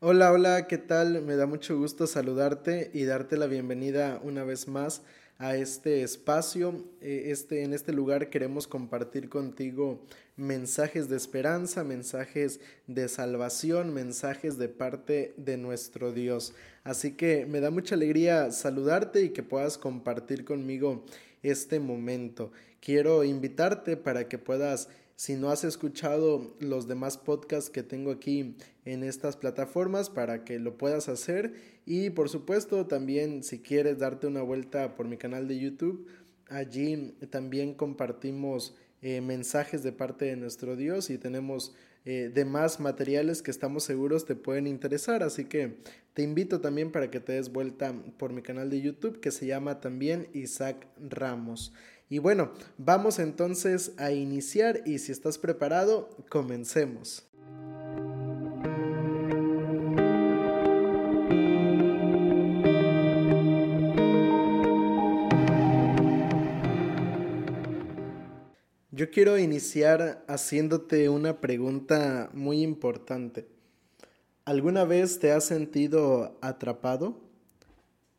Hola, hola, ¿qué tal? Me da mucho gusto saludarte y darte la bienvenida una vez más a este espacio. Eh, este, en este lugar queremos compartir contigo mensajes de esperanza, mensajes de salvación, mensajes de parte de nuestro Dios. Así que me da mucha alegría saludarte y que puedas compartir conmigo este momento. Quiero invitarte para que puedas si no has escuchado los demás podcasts que tengo aquí en estas plataformas para que lo puedas hacer y por supuesto también si quieres darte una vuelta por mi canal de YouTube, allí también compartimos eh, mensajes de parte de nuestro Dios y tenemos eh, demás materiales que estamos seguros te pueden interesar. Así que te invito también para que te des vuelta por mi canal de YouTube que se llama también Isaac Ramos. Y bueno, vamos entonces a iniciar y si estás preparado, comencemos. Yo quiero iniciar haciéndote una pregunta muy importante. ¿Alguna vez te has sentido atrapado?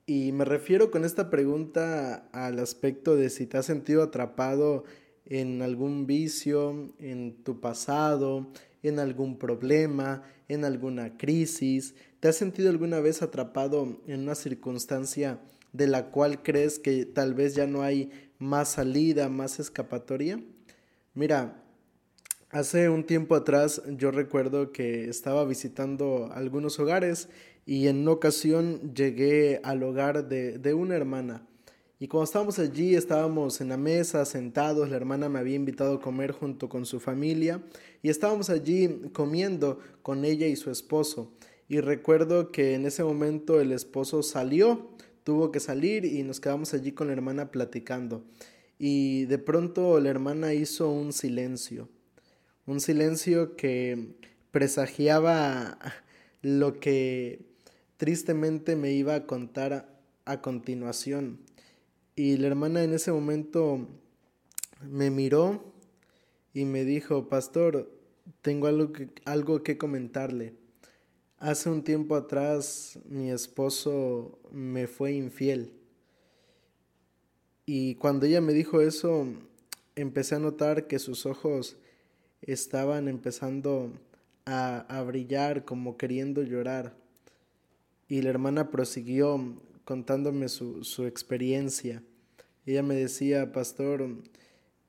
Y me refiero con esta pregunta al aspecto de si te has sentido atrapado en algún vicio, en tu pasado, en algún problema, en alguna crisis. ¿Te has sentido alguna vez atrapado en una circunstancia de la cual crees que tal vez ya no hay más salida, más escapatoria? Mira, hace un tiempo atrás yo recuerdo que estaba visitando algunos hogares y en una ocasión llegué al hogar de, de una hermana. Y cuando estábamos allí, estábamos en la mesa, sentados, la hermana me había invitado a comer junto con su familia y estábamos allí comiendo con ella y su esposo. Y recuerdo que en ese momento el esposo salió, tuvo que salir y nos quedamos allí con la hermana platicando. Y de pronto la hermana hizo un silencio, un silencio que presagiaba lo que tristemente me iba a contar a, continuación. Y la hermana en ese momento me miró y me dijo, pastor, tengo algo que, algo que comentarle. Hace un tiempo atrás mi esposo me fue infiel. Y cuando ella me dijo eso, empecé a notar que sus ojos estaban empezando a, a brillar como queriendo llorar. Y la hermana prosiguió contándome su, su experiencia. Ella me decía, pastor,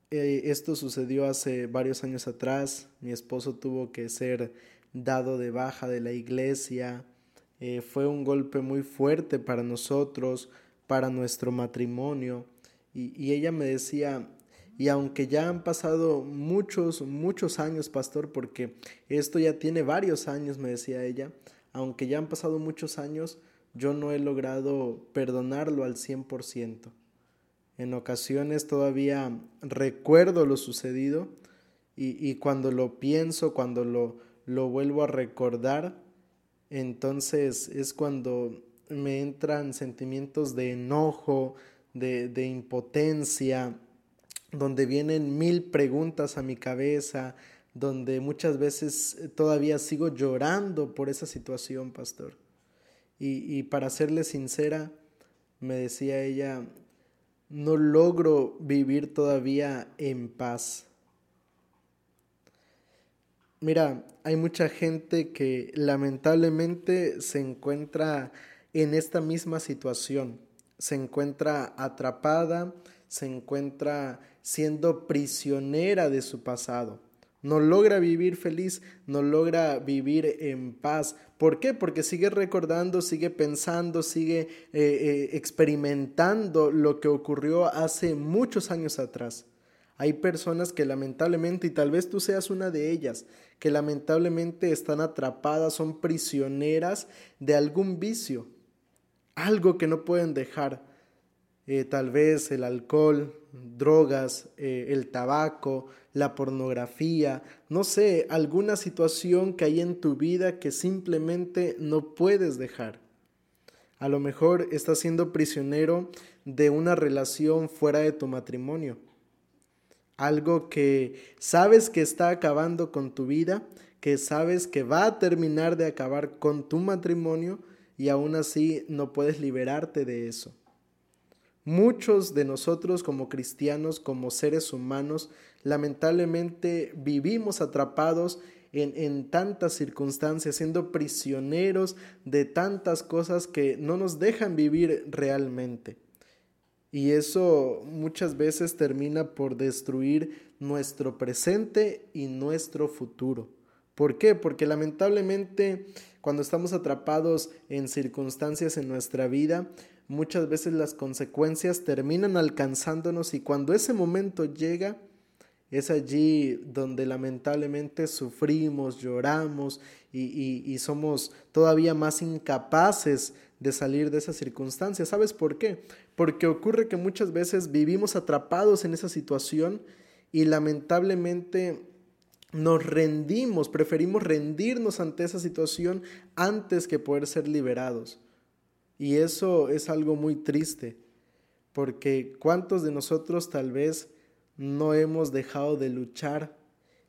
eh, esto sucedió hace varios años atrás, mi esposo tuvo que ser dado de baja de la iglesia, eh, fue un golpe muy fuerte para nosotros, para nuestro matrimonio. Y, y ella me decía, y aunque ya han pasado muchos, muchos años, pastor, porque esto ya tiene varios años, me decía ella, aunque ya han pasado muchos años, yo no he logrado perdonarlo al 100%. En ocasiones todavía recuerdo lo sucedido y, cuando lo pienso, cuando lo, lo vuelvo a recordar, entonces es cuando me entran sentimientos de enojo, de, de impotencia, donde vienen mil preguntas a mi cabeza, donde muchas veces eh, todavía sigo llorando por esa situación, pastor. Y, y para serle sincera, me decía ella, no logro vivir todavía en paz. Mira, hay mucha gente que lamentablemente se encuentra en esta misma situación, se encuentra atrapada, se encuentra siendo prisionera de su pasado no logra vivir feliz, no logra vivir en paz. ¿Por qué? Porque sigue recordando, sigue pensando, sigue eh, eh, experimentando lo que ocurrió hace muchos años atrás. Hay personas que lamentablemente, y tal vez tú seas una de ellas, que lamentablemente están atrapadas, son prisioneras de algún vicio, algo que no pueden dejar. Eh, tal vez el alcohol, drogas, el tabaco, la pornografía, no sé, alguna situación que hay en tu vida que simplemente no puedes dejar. A lo mejor estás siendo prisionero de una relación fuera de tu matrimonio. Algo que sabes que está acabando con tu vida, que sabes que va a terminar de acabar con tu matrimonio y aún así no puedes liberarte de eso. Muchos de nosotros como cristianos, como seres humanos, lamentablemente vivimos atrapados en, en, tantas circunstancias, siendo prisioneros de tantas cosas que no nos dejan vivir realmente. Y eso muchas veces termina por destruir nuestro presente y nuestro futuro. ¿Por qué? Porque lamentablemente cuando estamos atrapados en circunstancias en nuestra vida, muchas veces las consecuencias terminan alcanzándonos y cuando ese momento llega, es allí donde lamentablemente sufrimos, lloramos y, y, somos todavía más incapaces de salir de esas circunstancias. ¿Sabes por qué? Porque ocurre que muchas veces vivimos atrapados en esa situación y lamentablemente nos rendimos, preferimos rendirnos ante esa situación antes que poder ser liberados. Y eso es algo muy triste, porque ¿cuántos de nosotros tal vez no hemos dejado de luchar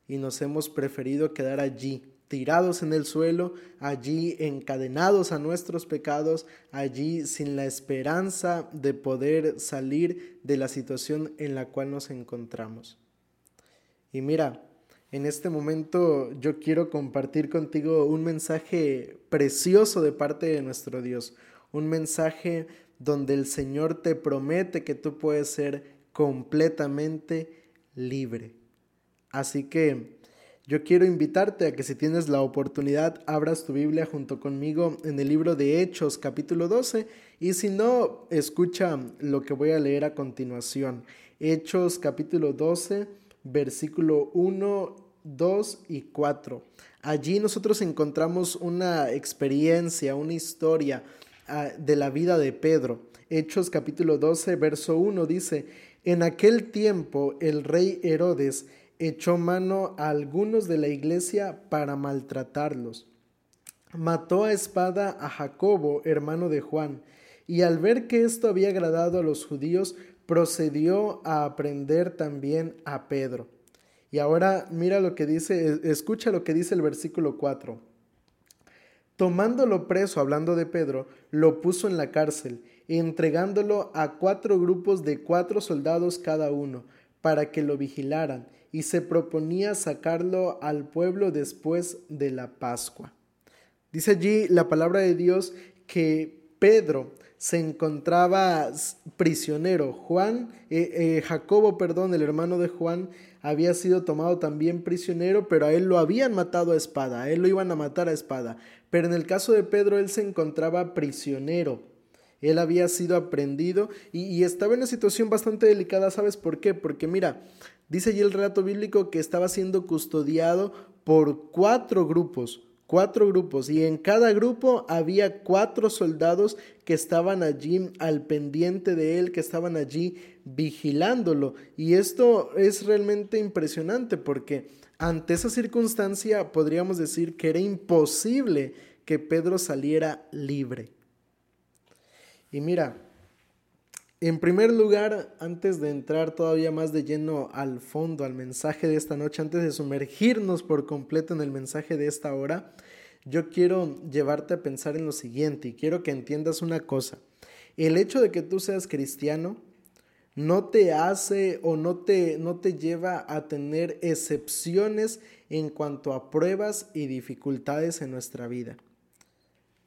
y nos hemos preferido quedar allí, tirados en el suelo, allí encadenados a nuestros pecados, allí sin la esperanza de poder salir de la situación en la cual nos encontramos? Y mira, en este momento yo quiero compartir contigo un mensaje precioso de parte de nuestro Dios, un mensaje donde el Señor te promete que tú puedes ser completamente libre. Así que yo quiero invitarte a que si tienes la oportunidad abras tu Biblia junto conmigo en el libro de Hechos capítulo 12 y si no, escucha lo que voy a leer a continuación. Hechos capítulo 12 versículo 1, 2 y 4. Allí nosotros encontramos una experiencia, una historia Ah, de la vida de Pedro. Hechos capítulo 12, verso 1 dice, en aquel tiempo el rey Herodes echó mano a algunos de la iglesia para maltratarlos. Mató a espada a Jacobo, hermano de Juan, y al ver que esto había agradado a los judíos, procedió a aprender también a Pedro. Y ahora mira lo que dice, escucha lo que dice el versículo 4. Tomándolo preso, hablando de Pedro, lo puso en la cárcel, entregándolo a cuatro grupos de cuatro soldados cada uno, para que lo vigilaran, y se proponía sacarlo al pueblo después de la Pascua. Dice allí la palabra de Dios que Pedro se encontraba prisionero. Juan, eh, eh, Jacobo, perdón, el hermano de Juan, había sido tomado también prisionero, pero a él lo habían matado a espada, a él lo iban a matar a espada. Pero en el caso de Pedro, él se encontraba prisionero. Él había sido aprendido y, y, estaba en una situación bastante delicada. ¿Sabes por qué? Porque mira, dice allí el relato bíblico que estaba siendo custodiado por cuatro grupos cuatro grupos y en cada grupo había cuatro soldados que estaban allí al pendiente de él, que estaban allí vigilándolo. Y esto es realmente impresionante porque ante esa circunstancia podríamos decir que era imposible que Pedro saliera libre. Y mira, en primer lugar, antes de entrar todavía más de lleno al fondo, al mensaje de esta noche, antes de sumergirnos por completo en el mensaje de esta hora, yo quiero llevarte a pensar en lo siguiente y quiero que entiendas una cosa. El hecho de que tú seas cristiano no te hace o no te, no te lleva a tener excepciones en cuanto a pruebas y dificultades en nuestra vida.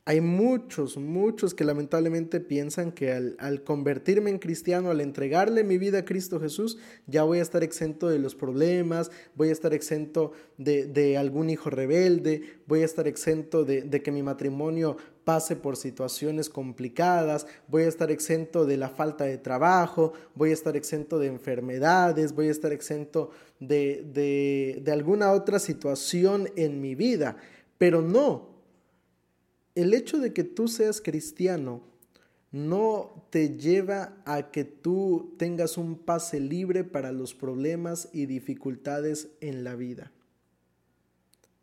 Hay muchos, muchos que lamentablemente piensan que al, convertirme en cristiano, al entregarle mi vida a Cristo Jesús, ya voy a estar exento de los problemas, voy a estar exento de, algún hijo rebelde, voy a estar exento de, de que mi matrimonio pase por situaciones complicadas, voy a estar exento de la falta de trabajo, voy a estar exento de enfermedades, voy a estar exento de, de, de alguna otra situación en mi vida. Pero no, el hecho de que tú seas cristiano no te lleva a que tú tengas un pase libre para los problemas y dificultades en la vida.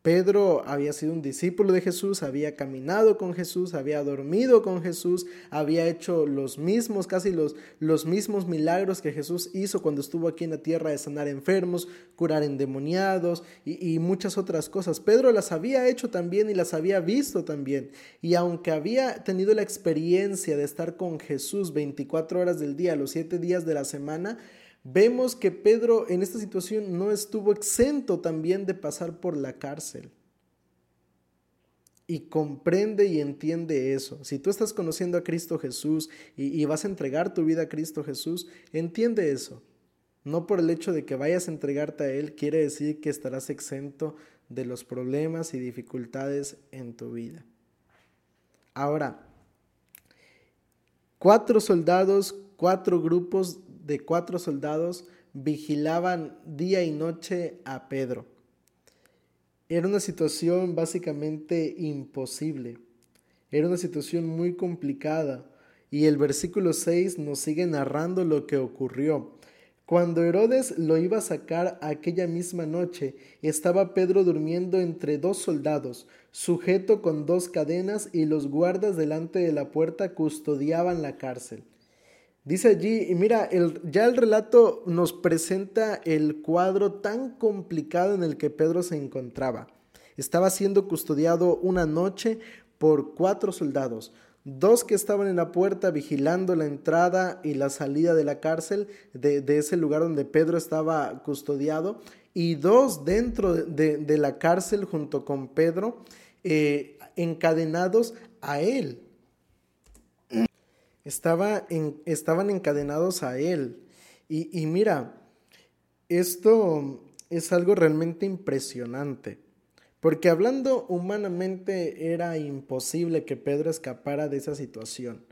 Pedro había sido un discípulo de Jesús, había caminado con Jesús, había dormido con Jesús, había hecho los mismos, casi los, los mismos milagros que Jesús hizo cuando estuvo aquí en la tierra de sanar enfermos, curar endemoniados y, y muchas otras cosas. Pedro las había hecho también y las había visto también. Y aunque había tenido la experiencia de estar con Jesús 24 horas del día, los 7 días de la semana, Vemos que Pedro en esta situación no estuvo exento también de pasar por la cárcel. Y comprende y entiende eso. Si tú estás conociendo a Cristo Jesús y, vas a entregar tu vida a Cristo Jesús, entiende eso. No por el hecho de que vayas a entregarte a Él quiere decir que estarás exento de los problemas y dificultades en tu vida. Ahora, cuatro soldados, cuatro grupos de cuatro soldados vigilaban día y noche a Pedro. Era una situación básicamente imposible. Era una situación muy complicada. Y el versículo 6 nos sigue narrando lo que ocurrió. Cuando Herodes lo iba a sacar aquella misma noche, estaba Pedro durmiendo entre dos soldados, sujeto con dos cadenas, y los guardas delante de la puerta custodiaban la cárcel. Dice allí, y mira, el, ya el relato nos presenta el cuadro tan complicado en el que Pedro se encontraba. Estaba siendo custodiado una noche por cuatro soldados, dos que estaban en la puerta vigilando la entrada y la salida de la cárcel, de, ese lugar donde Pedro estaba custodiado, y dos dentro de, la cárcel junto con Pedro, eh, encadenados a él estaba en, estaban encadenados a él. Y, y mira, esto es algo realmente impresionante. Porque hablando humanamente era imposible que Pedro escapara de esa situación.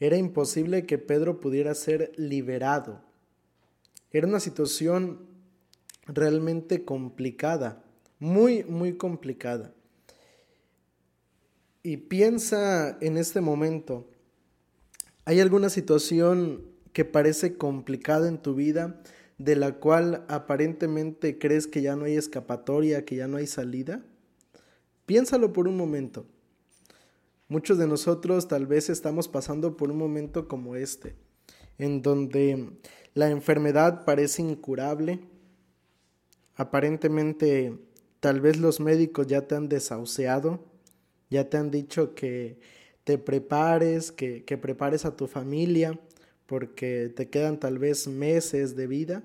Era imposible que Pedro pudiera ser liberado. Era una situación realmente complicada, muy, muy complicada. Y piensa en este momento, ¿Hay alguna situación que parece complicada en tu vida, de la cual aparentemente crees que ya no hay escapatoria, que ya no hay salida? Piénsalo por un momento. Muchos de nosotros tal vez estamos pasando por un momento como este, en donde la enfermedad parece incurable. Aparentemente tal vez los médicos ya te han desahuciado, ya te han dicho que te prepares, que, que prepares a tu familia, porque te quedan tal vez meses de vida.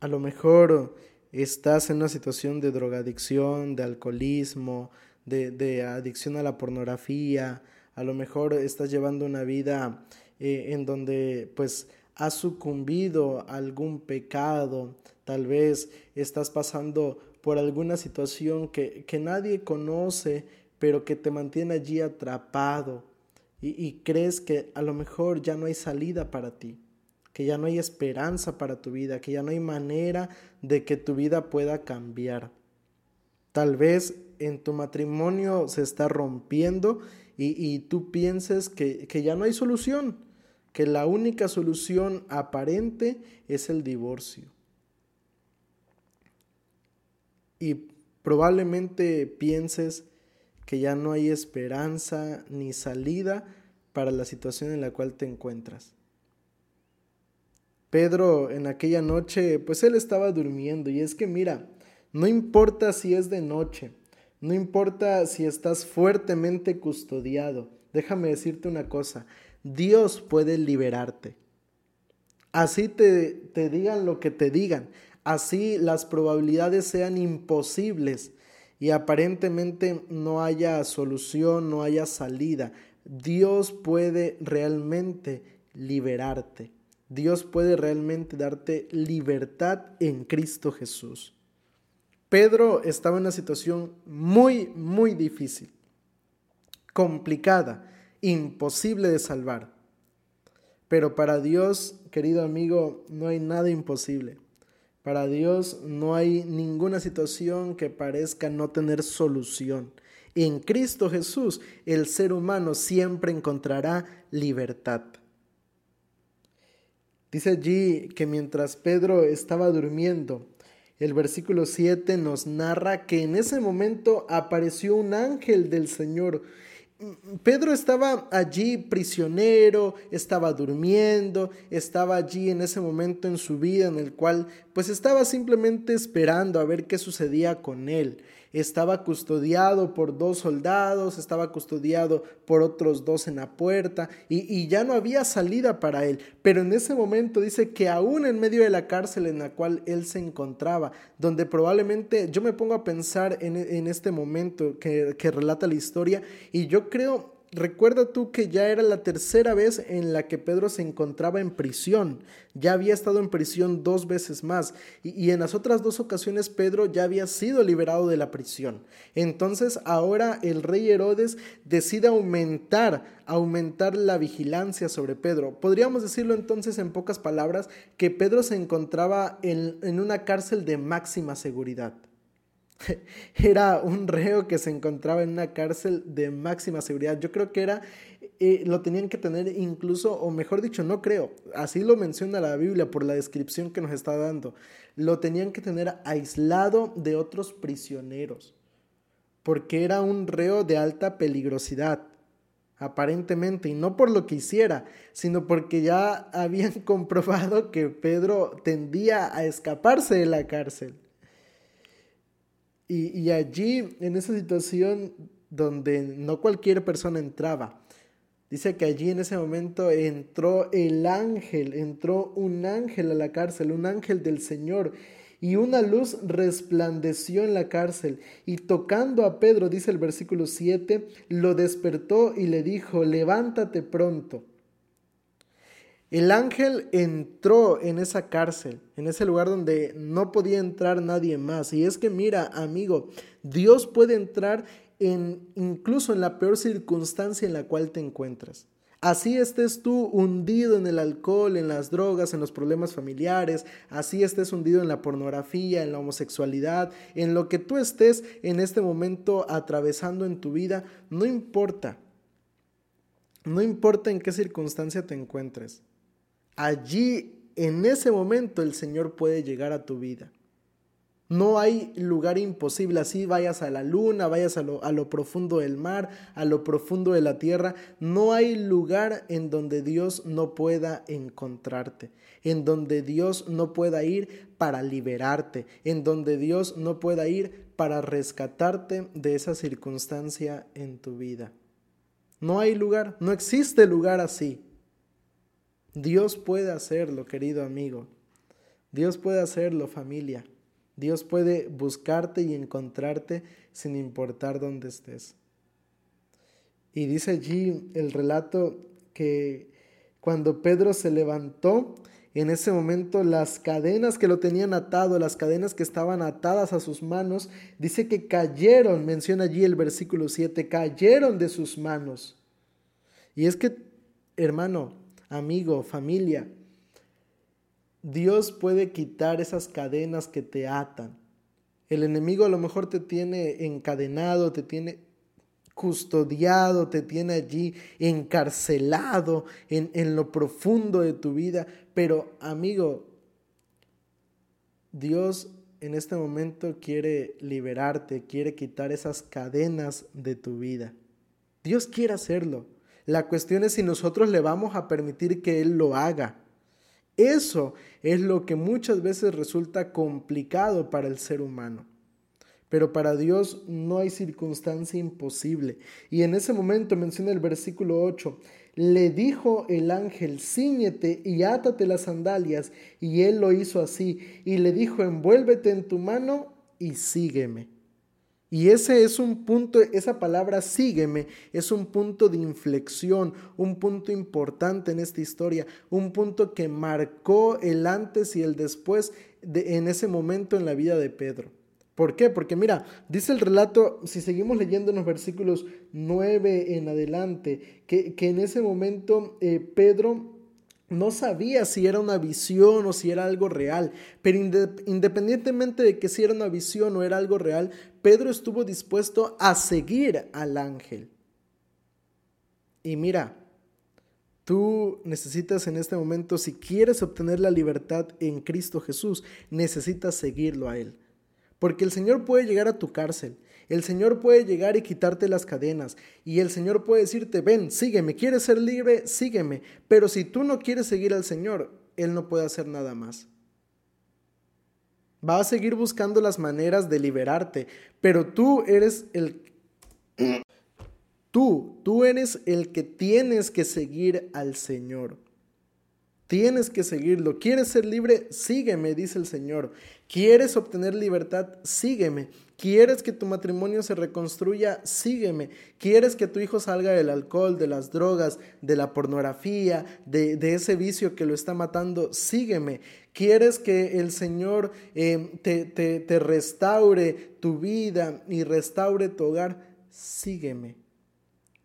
A lo mejor estás en una situación de drogadicción, de alcoholismo, de, de adicción a la pornografía, a lo mejor estás llevando una vida eh, en donde pues has sucumbido a algún pecado, tal vez estás pasando por alguna situación que, que nadie conoce, pero que te mantiene allí atrapado y, crees que a lo mejor ya no hay salida para ti, que ya no hay esperanza para tu vida, que ya no hay manera de que tu vida pueda cambiar. Tal vez en tu matrimonio se está rompiendo y, tú pienses que, que ya no hay solución, que la única solución aparente es el divorcio. Y probablemente pienses que ya no hay esperanza ni salida para la situación en la cual te encuentras. Pedro en aquella noche, pues él estaba durmiendo y es que mira, no importa si es de noche, no importa si estás fuertemente custodiado, déjame decirte una cosa, Dios puede liberarte. Así te, te digan lo que te digan, así las probabilidades sean imposibles, y aparentemente no haya solución, no haya salida, Dios puede realmente liberarte. Dios puede realmente darte libertad en Cristo Jesús. Pedro estaba en una situación muy, muy difícil, complicada, imposible de salvar. Pero para Dios, querido amigo, no hay nada imposible. Para Dios no hay ninguna situación que parezca no tener solución. En Cristo Jesús el ser humano siempre encontrará libertad. Dice allí que mientras Pedro estaba durmiendo, El versículo 7 nos narra que en ese momento apareció un ángel del Señor Pedro estaba allí prisionero, estaba durmiendo, estaba allí en ese momento en su vida en el cual pues estaba simplemente esperando a ver qué sucedía con él estaba custodiado por dos soldados, estaba custodiado por otros dos en la puerta y, ya no había salida para él. Pero en ese momento dice que aún en medio de la cárcel en la cual él se encontraba, donde probablemente yo me pongo a pensar en, este momento que, que relata la historia y yo creo Recuerda tú que ya era la tercera vez en la que Pedro se encontraba en prisión. Ya había estado en prisión dos veces más y, en las otras dos ocasiones Pedro ya había sido liberado de la prisión. Entonces ahora el rey Herodes decide aumentar, aumentar la vigilancia sobre Pedro. Podríamos decirlo entonces en pocas palabras que Pedro se encontraba en una cárcel de máxima seguridad. era un reo que se encontraba en una cárcel de máxima seguridad. Yo creo que era, eh, lo tenían que tener incluso, o mejor dicho, no creo, así lo menciona la Biblia por la descripción que nos está dando, lo tenían que tener aislado de otros prisioneros, porque era un reo de alta peligrosidad aparentemente, y no por lo que hiciera, sino porque ya habían comprobado que Pedro tendía a escaparse de la cárcel. Y, allí, en esa situación donde no cualquier persona entraba, dice que allí en ese momento entró el ángel, entró un ángel a la cárcel, un ángel del Señor, y una luz resplandeció en la cárcel, y tocando a Pedro, dice el versículo 7, lo despertó y le dijo, levántate pronto. El ángel entró en esa cárcel, en ese lugar donde no podía entrar nadie más. Y es que mira, amigo, Dios puede entrar en incluso en la peor circunstancia en la cual te encuentras. Así estés tú hundido en el alcohol, en las drogas, en los problemas familiares, así estés hundido en la pornografía, en la homosexualidad, en lo que tú estés en este momento atravesando en tu vida, no importa. No importa en qué circunstancia te encuentres. Allí, en ese momento, el Señor puede llegar a tu vida. No hay lugar imposible, así vayas a la luna, vayas a lo, profundo del mar, a lo profundo de la tierra. No hay lugar en donde Dios no pueda encontrarte, en donde Dios no pueda ir para liberarte, en donde Dios no pueda ir para rescatarte de esa circunstancia en tu vida. No hay lugar, no existe lugar así. Dios puede hacerlo, querido amigo. Dios puede hacerlo, familia. Dios puede buscarte y encontrarte sin importar dónde estés. Y dice allí el relato que cuando Pedro se levantó, en ese momento las cadenas que lo tenían atado, las cadenas que estaban atadas a sus manos, dice que cayeron, menciona allí el versículo 7, cayeron de sus manos. Y es que, hermano, amigo, familia. Dios puede quitar esas cadenas que te atan. El enemigo a lo mejor te tiene encadenado, te tiene custodiado, te tiene allí encarcelado en, en lo profundo de tu vida. Pero amigo, Dios en este momento quiere liberarte, quiere quitar esas cadenas de tu vida. Dios quiere hacerlo. La cuestión es si nosotros le vamos a permitir que Él lo haga. Eso es lo que muchas veces resulta complicado para el ser humano. Pero para Dios no hay circunstancia imposible. Y en ese momento menciona el versículo 8, le dijo el ángel, ciñete y átate las sandalias. Y él lo hizo así. Y le dijo, envuélvete en tu mano y sígueme. Y ese es un punto, esa palabra sígueme, es un punto de inflexión, un punto importante en esta historia, un punto que marcó el antes y el después de, en ese momento en la vida de Pedro. ¿Por qué? Porque mira, dice el relato, si seguimos leyendo en los versículos 9 en adelante, que, en ese momento eh, Pedro no sabía si era una visión o si era algo real, pero independientemente de que si era una visión o era algo real, Pedro estuvo dispuesto a seguir al ángel. Y mira, tú necesitas en este momento, si quieres obtener la libertad en Cristo Jesús, necesitas seguirlo a Él. Porque el Señor puede llegar a tu cárcel, el Señor puede llegar y quitarte las cadenas, y el Señor puede decirte, ven, sígueme, quieres ser libre, sígueme, pero si tú no quieres seguir al Señor, Él no puede hacer nada más. Va a seguir buscando las maneras de liberarte, pero tú eres el... Tú, tú eres el que tienes que seguir al Señor. Tienes que seguirlo. ¿Quieres ser libre? Sígueme, dice el Señor. ¿Quieres obtener libertad? Sígueme. ¿Quieres que tu matrimonio se reconstruya? Sígueme. ¿Quieres que tu hijo salga del alcohol, de las drogas, de la pornografía, de, ese vicio que lo está matando? Sígueme. ¿Quieres que el Señor eh, te, te restaure tu vida y restaure tu hogar? Sígueme.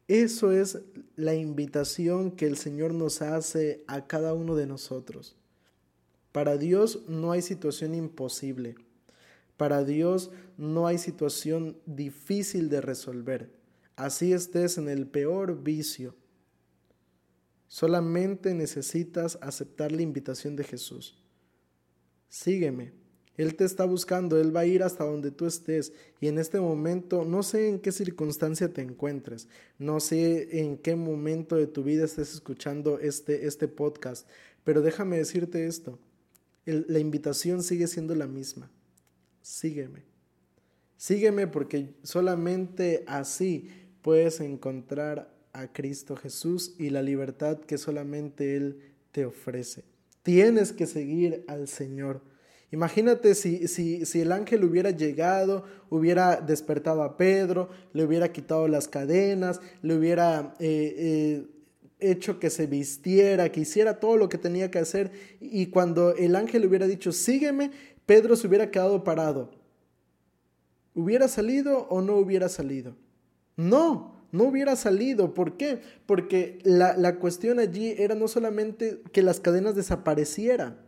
Eso es la invitación que el Señor nos hace a cada uno de nosotros. Para Dios no hay situación imposible. Para Dios no hay situación difícil de resolver. Así estés en el peor vicio. Solamente necesitas aceptar la invitación de Jesús. Sígueme. Él te está buscando, Él va a ir hasta donde tú estés. Y en este momento, no sé en qué circunstancia te encuentres, no sé en qué momento de tu vida estés escuchando este, este podcast, pero déjame decirte esto, la invitación sigue siendo la misma. Sígueme. Sígueme porque solamente así puedes encontrar a Cristo Jesús y la libertad que solamente Él te ofrece. Tienes que seguir al Señor. Imagínate si, si, si, el ángel hubiera llegado, hubiera despertado a Pedro, le hubiera quitado las cadenas, le hubiera eh, eh, hecho que se vistiera, que hiciera todo lo que tenía que hacer, y cuando el ángel hubiera dicho, sígueme, Pedro se hubiera quedado parado. ¿Hubiera salido o no hubiera salido? No, no hubiera salido. ¿Por qué? Porque la, la cuestión allí era no solamente que las cadenas desaparecieran,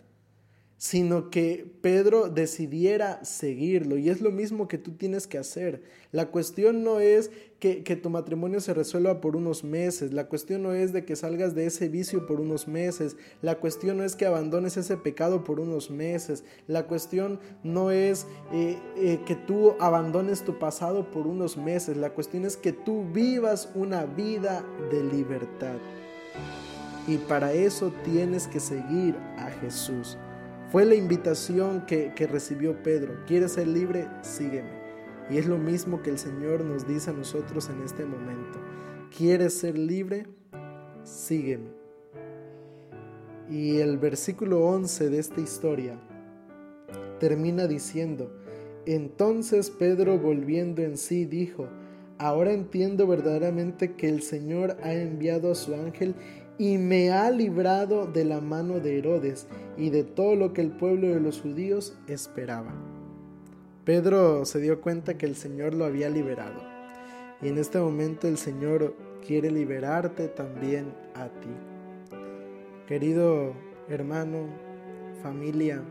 sino que Pedro decidiera seguirlo. Y es lo mismo que tú tienes que hacer. La cuestión no es que, tu matrimonio se resuelva por unos meses, la cuestión no es de que salgas de ese vicio por unos meses, la cuestión no es que abandones ese pecado por unos meses, la cuestión no es eh, eh, que tú abandones tu pasado por unos meses, la cuestión es que tú vivas una vida de libertad. Y para eso tienes que seguir a Jesús. Fue la invitación que, recibió Pedro. ¿Quieres ser libre? Sígueme. Y es lo mismo que el Señor nos dice a nosotros en este momento. ¿Quieres ser libre? Sígueme. Y el versículo 11 de esta historia termina diciendo, entonces Pedro volviendo en sí dijo, ahora entiendo verdaderamente que el Señor ha enviado a su ángel y me ha librado de la mano de Herodes y de todo lo que el pueblo de los judíos esperaba. Pedro se dio cuenta que el Señor lo había liberado y en este momento el Señor quiere liberarte también a ti. Querido hermano, familia,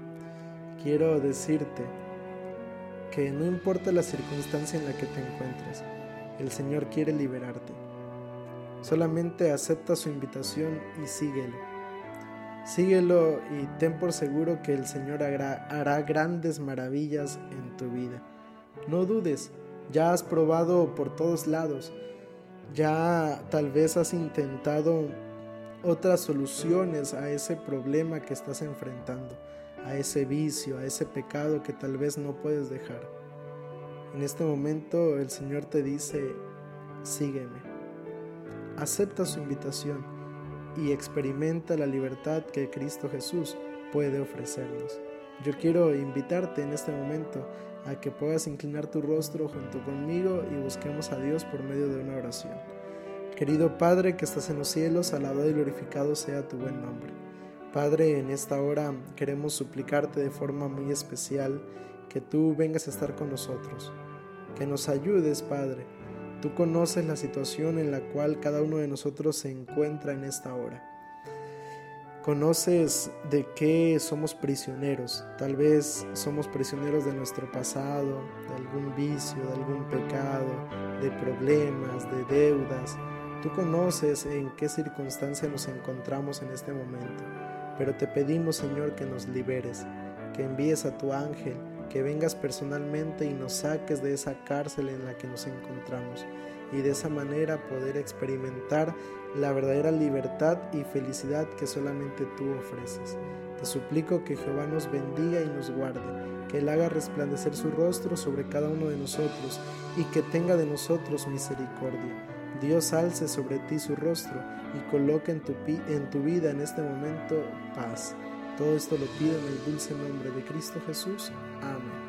quiero decirte que no importa la circunstancia en la que te encuentres, el Señor quiere liberarte. Solamente acepta su invitación y síguelo. Síguelo y ten por seguro que el Señor hará, grandes maravillas en tu vida. No dudes, ya has probado por todos lados, ya tal vez has intentado otras soluciones a ese problema que estás enfrentando, a ese vicio, a ese pecado que tal vez no puedes dejar. En este momento el Señor te dice, sígueme acepta su invitación y experimenta la libertad que Cristo Jesús puede ofrecernos. Yo quiero invitarte en este momento a que puedas inclinar tu rostro junto conmigo y busquemos a Dios por medio de una oración. Querido Padre que estás en los cielos, alabado y glorificado sea tu buen nombre. Padre, en esta hora queremos suplicarte de forma muy especial que tú vengas a estar con nosotros, que nos ayudes, Padre, Tú conoces la situación en la cual cada uno de nosotros se encuentra en esta hora. Conoces de qué somos prisioneros. Tal vez somos prisioneros de nuestro pasado, de algún vicio, de algún pecado, de problemas, de deudas. Tú conoces en qué circunstancia nos encontramos en este momento. Pero te pedimos, Señor, que nos liberes, que envíes a tu ángel que vengas personalmente y nos saques de esa cárcel en la que nos encontramos y de esa manera poder experimentar la verdadera libertad y felicidad que solamente tú ofreces. Te suplico que Jehová nos bendiga y nos guarde, que Él haga resplandecer su rostro sobre cada uno de nosotros y que tenga de nosotros misericordia. Dios alce sobre ti su rostro y coloque en tu, en tu vida en este momento paz. Todo esto lo pido en el dulce nombre de Cristo Jesús. Amén.